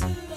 music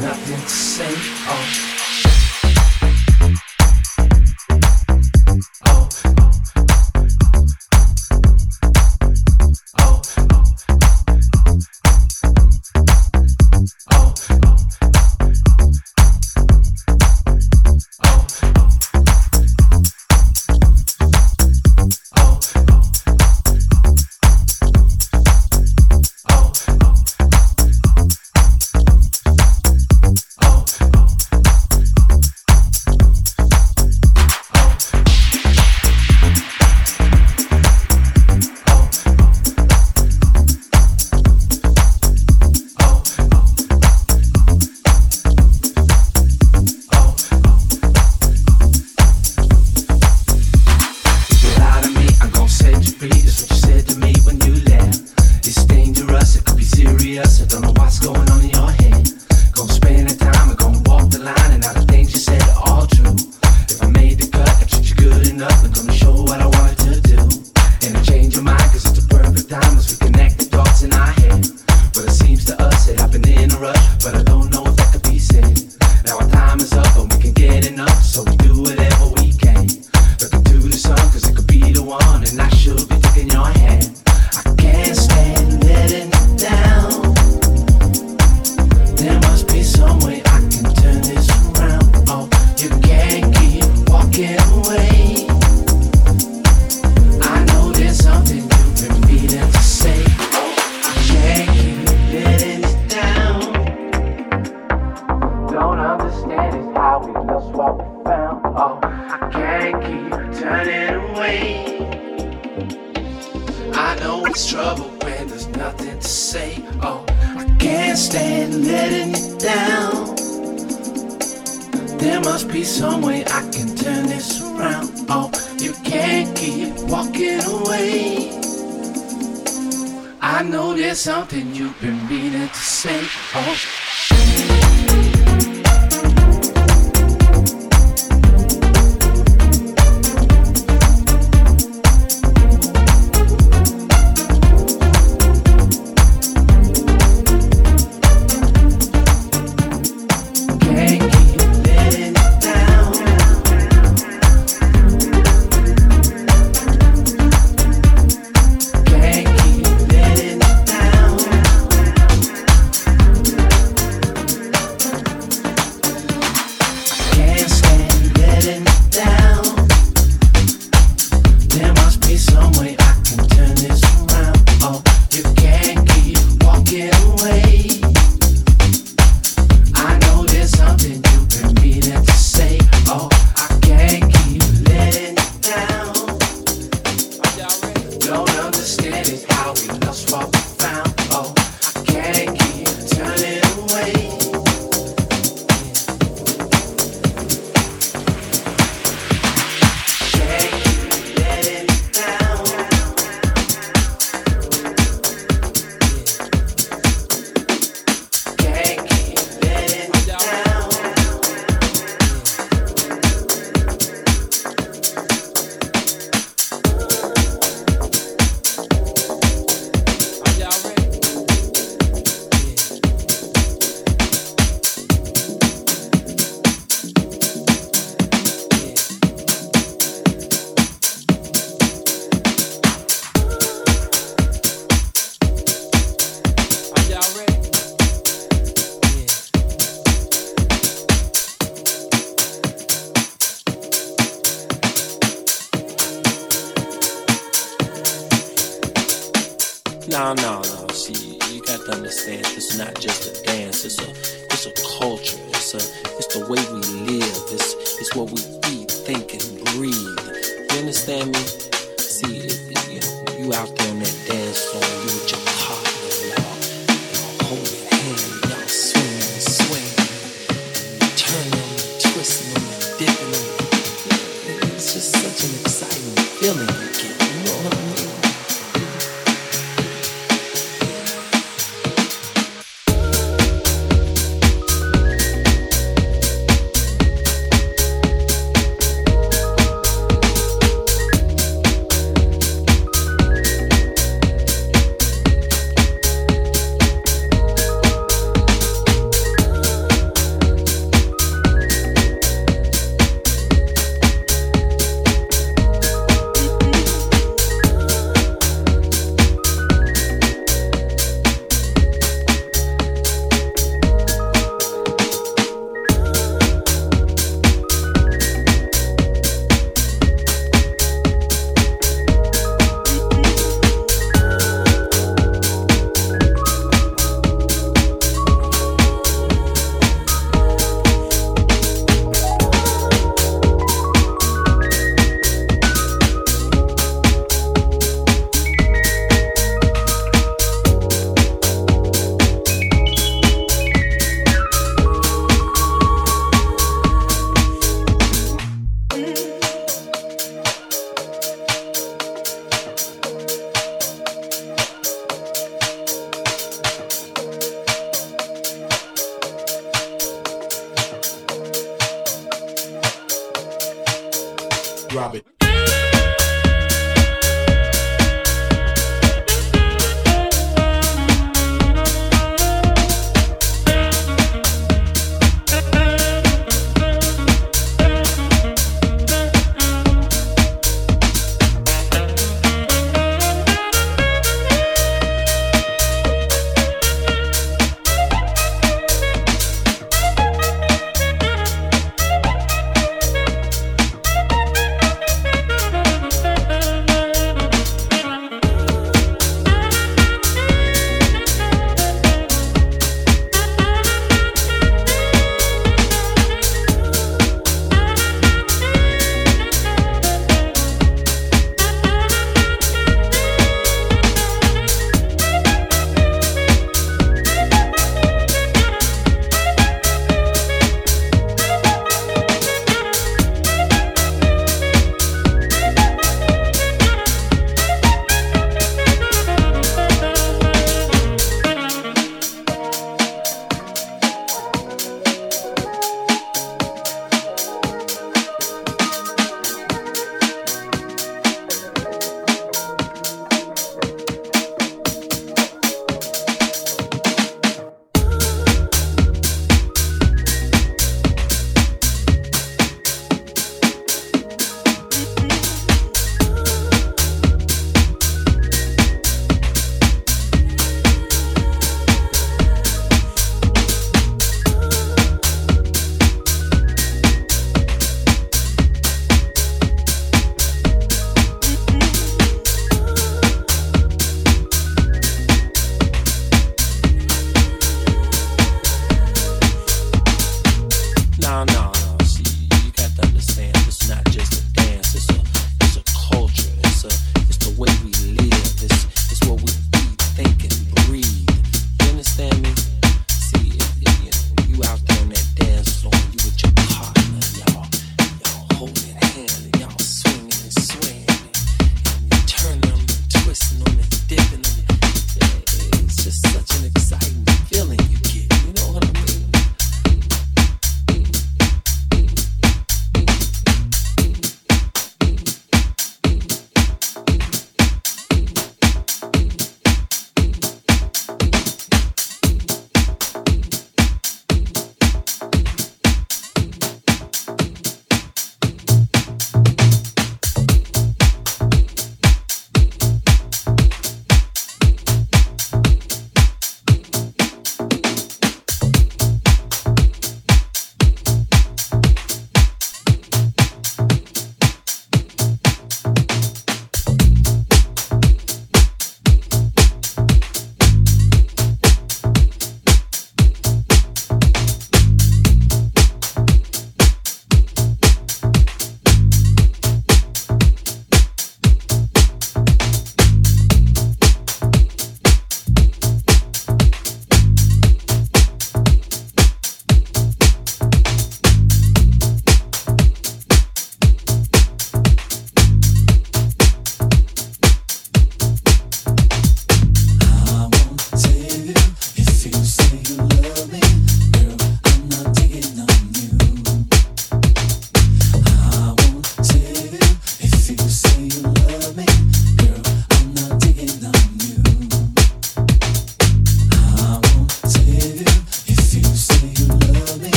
nothing to say.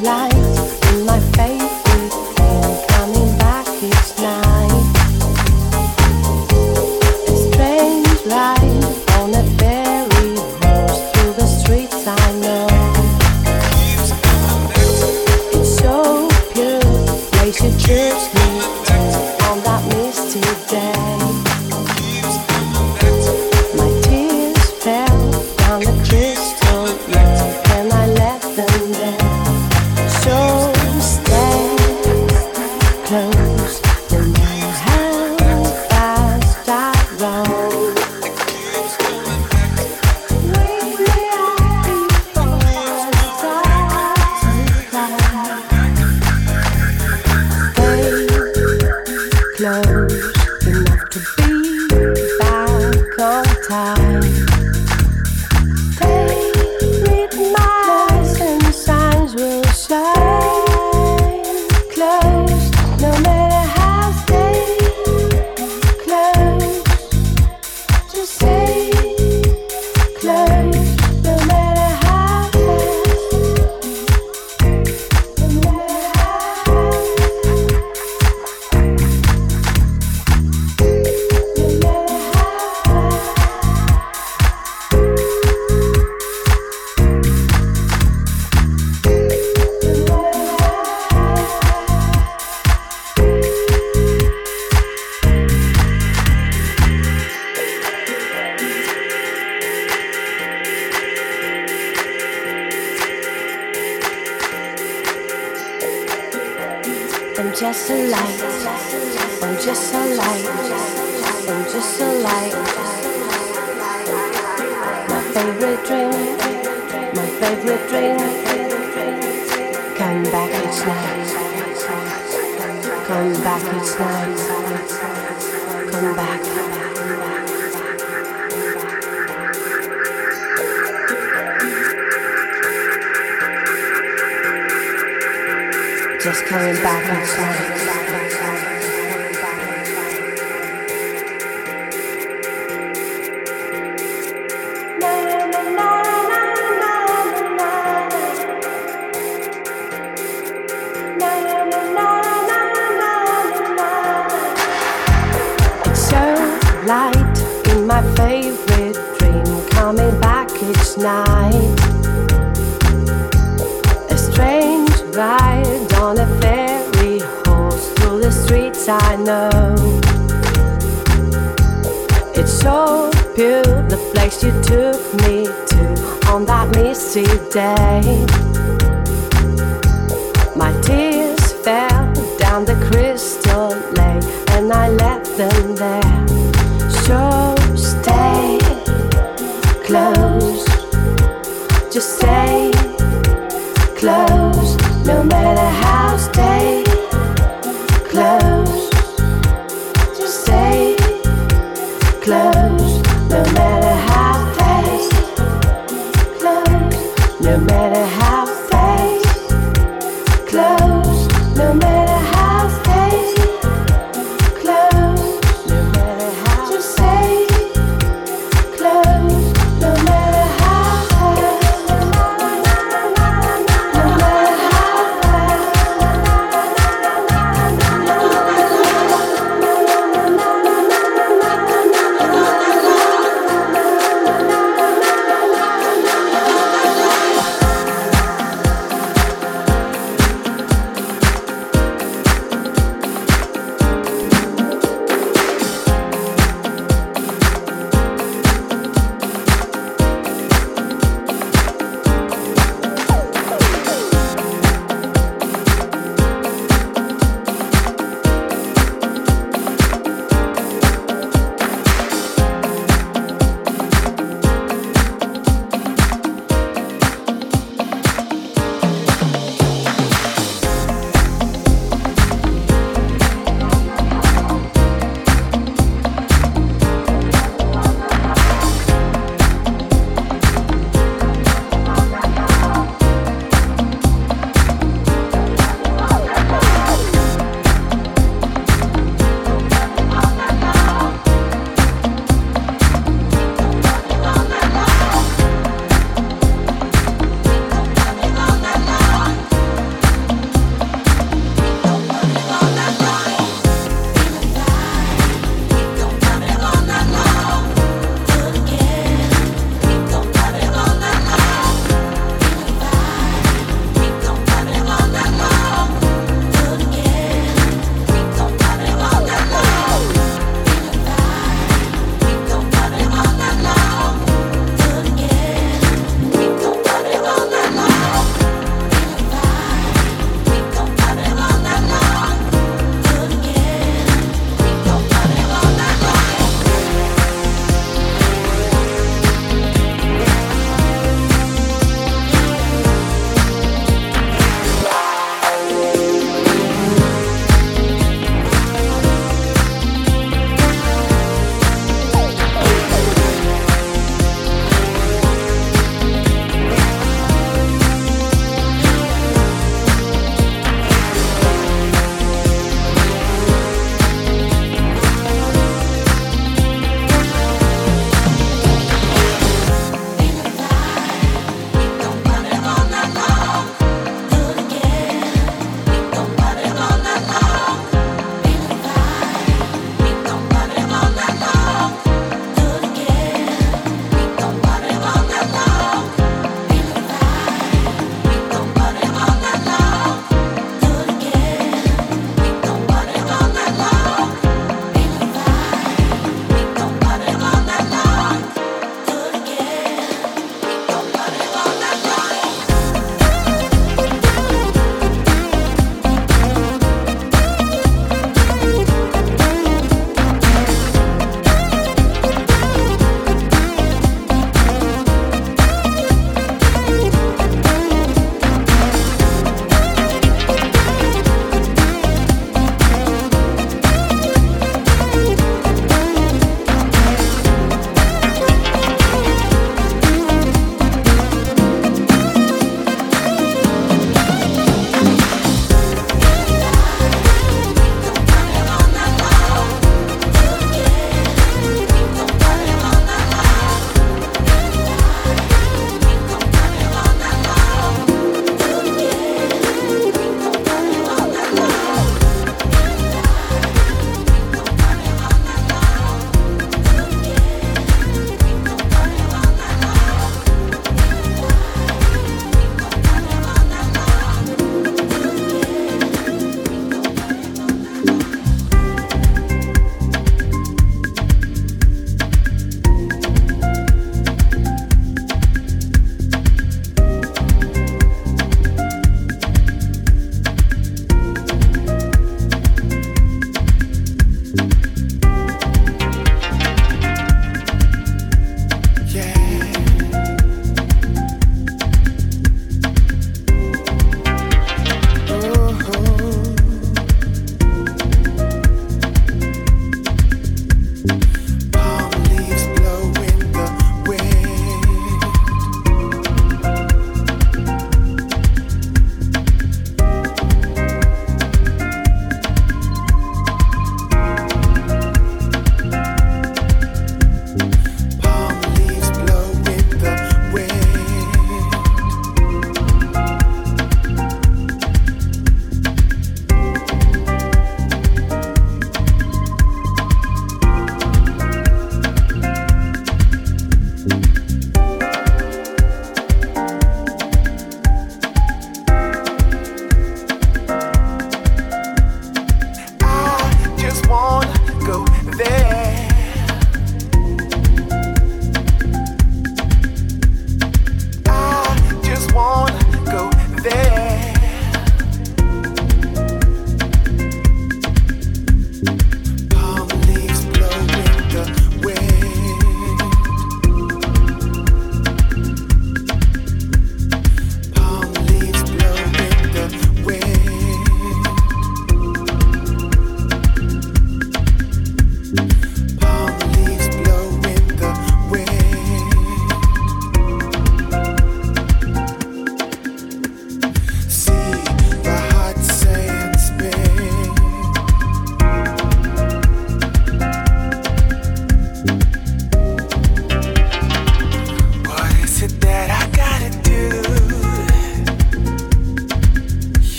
life.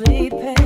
I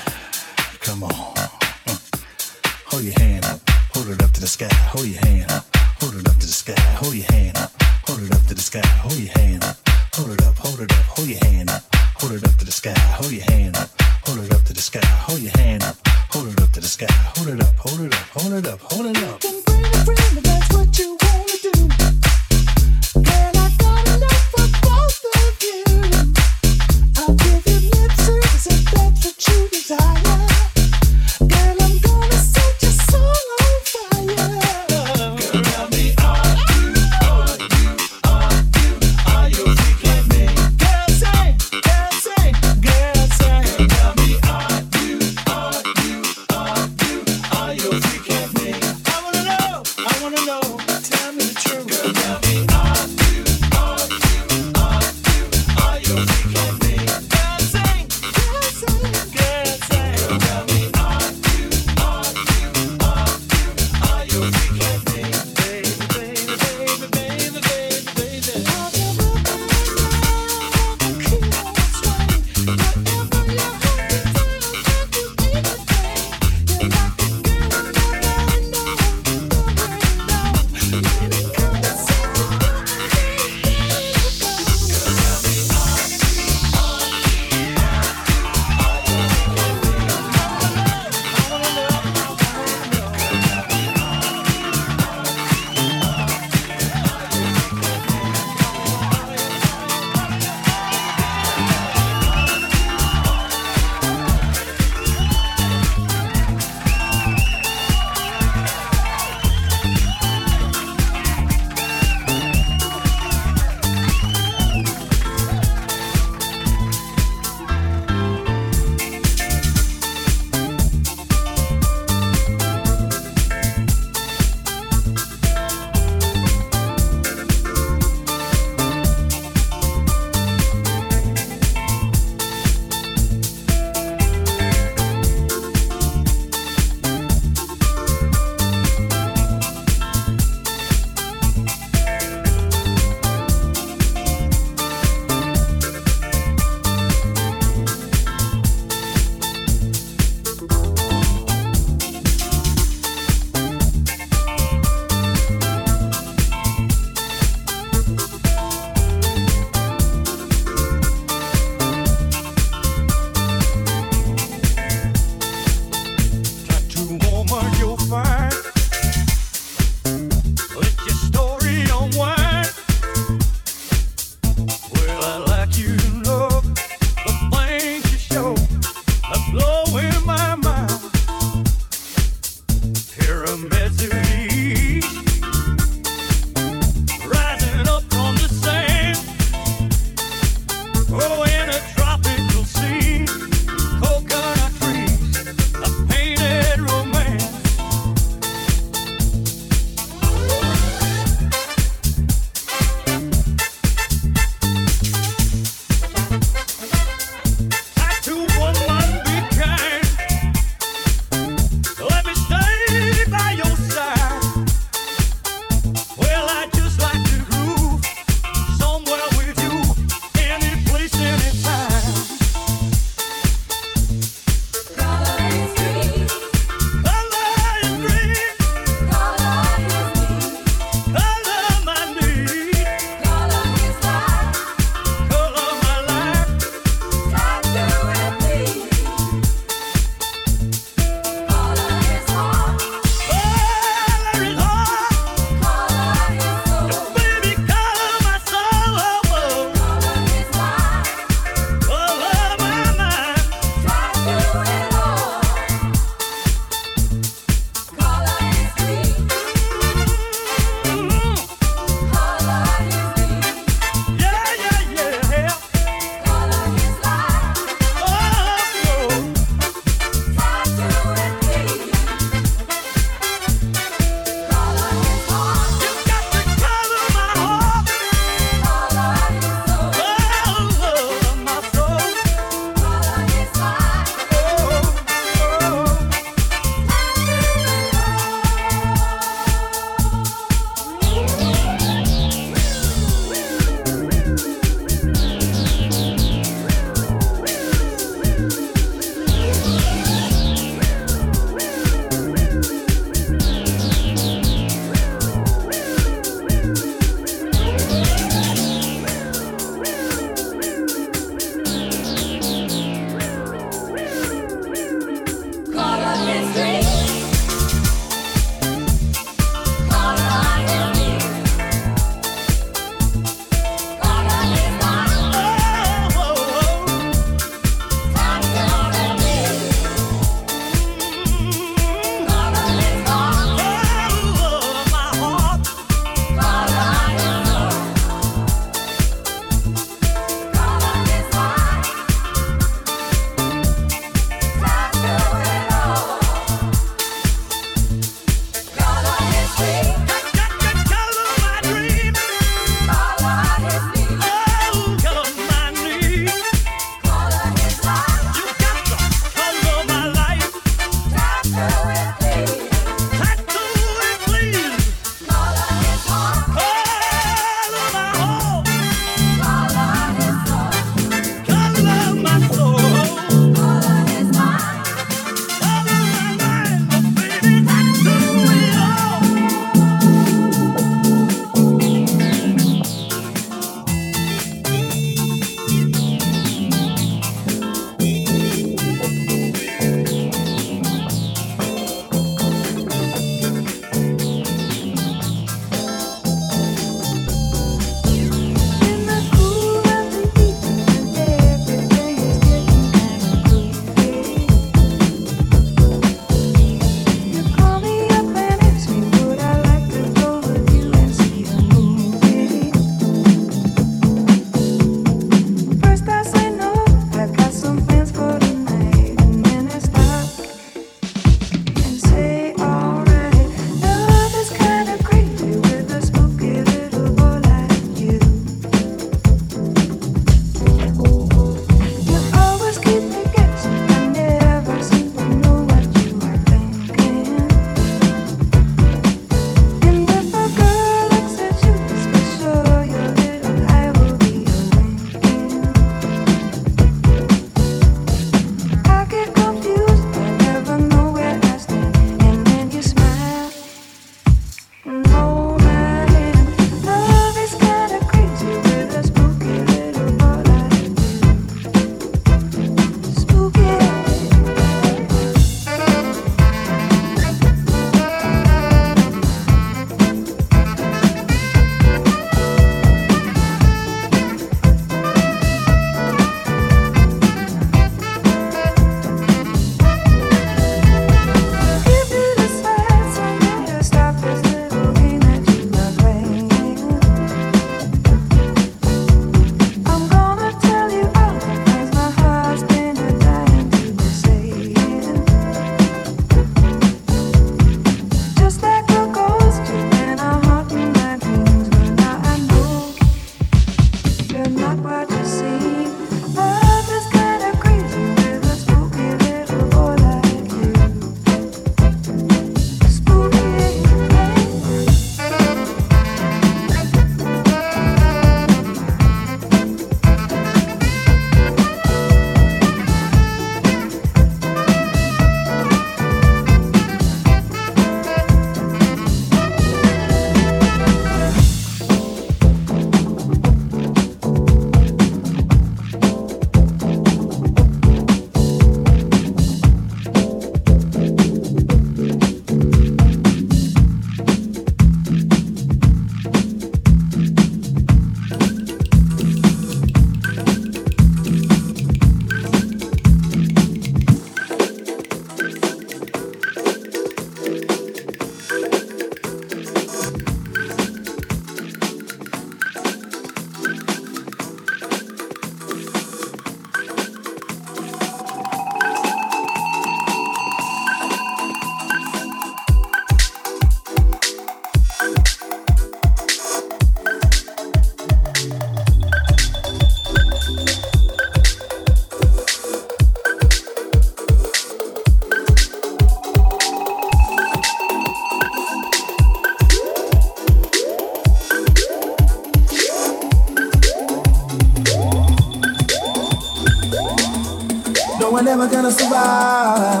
we're never gonna survive.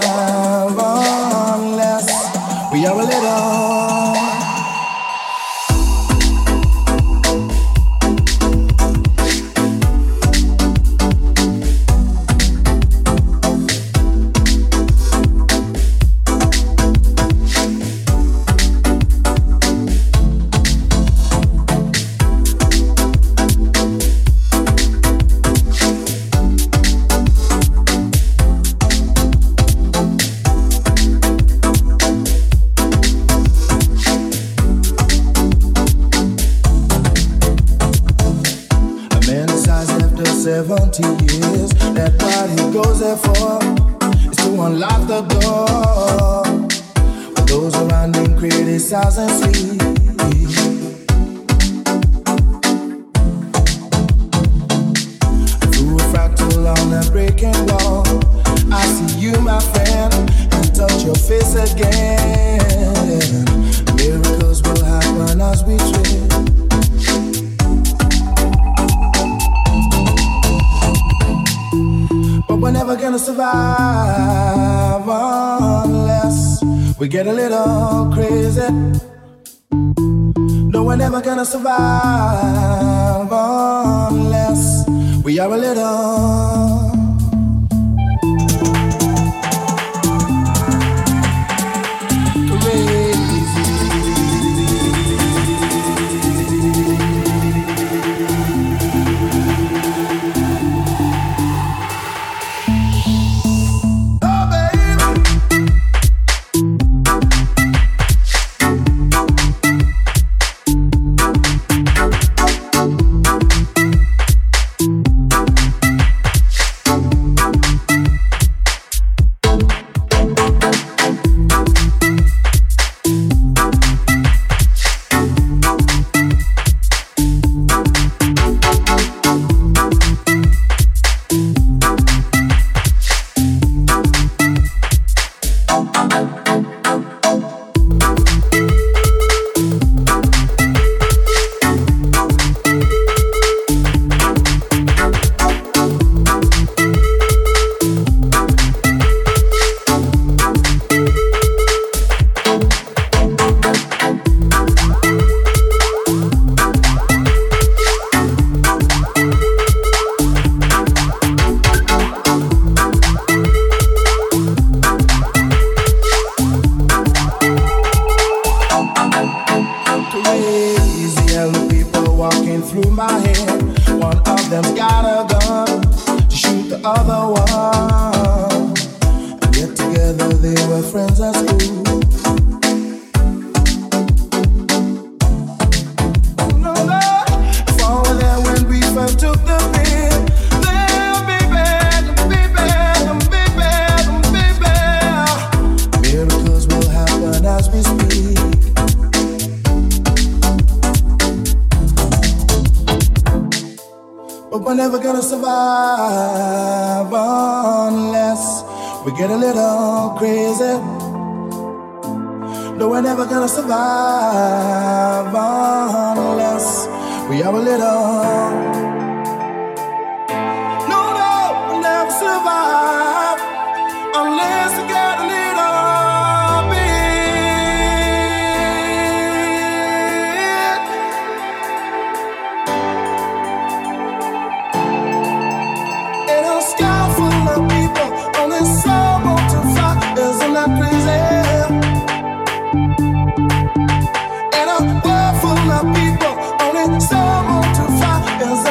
Oh. That's what he goes there for, is to unlock the door. Those around him criticize va.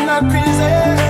not crazy.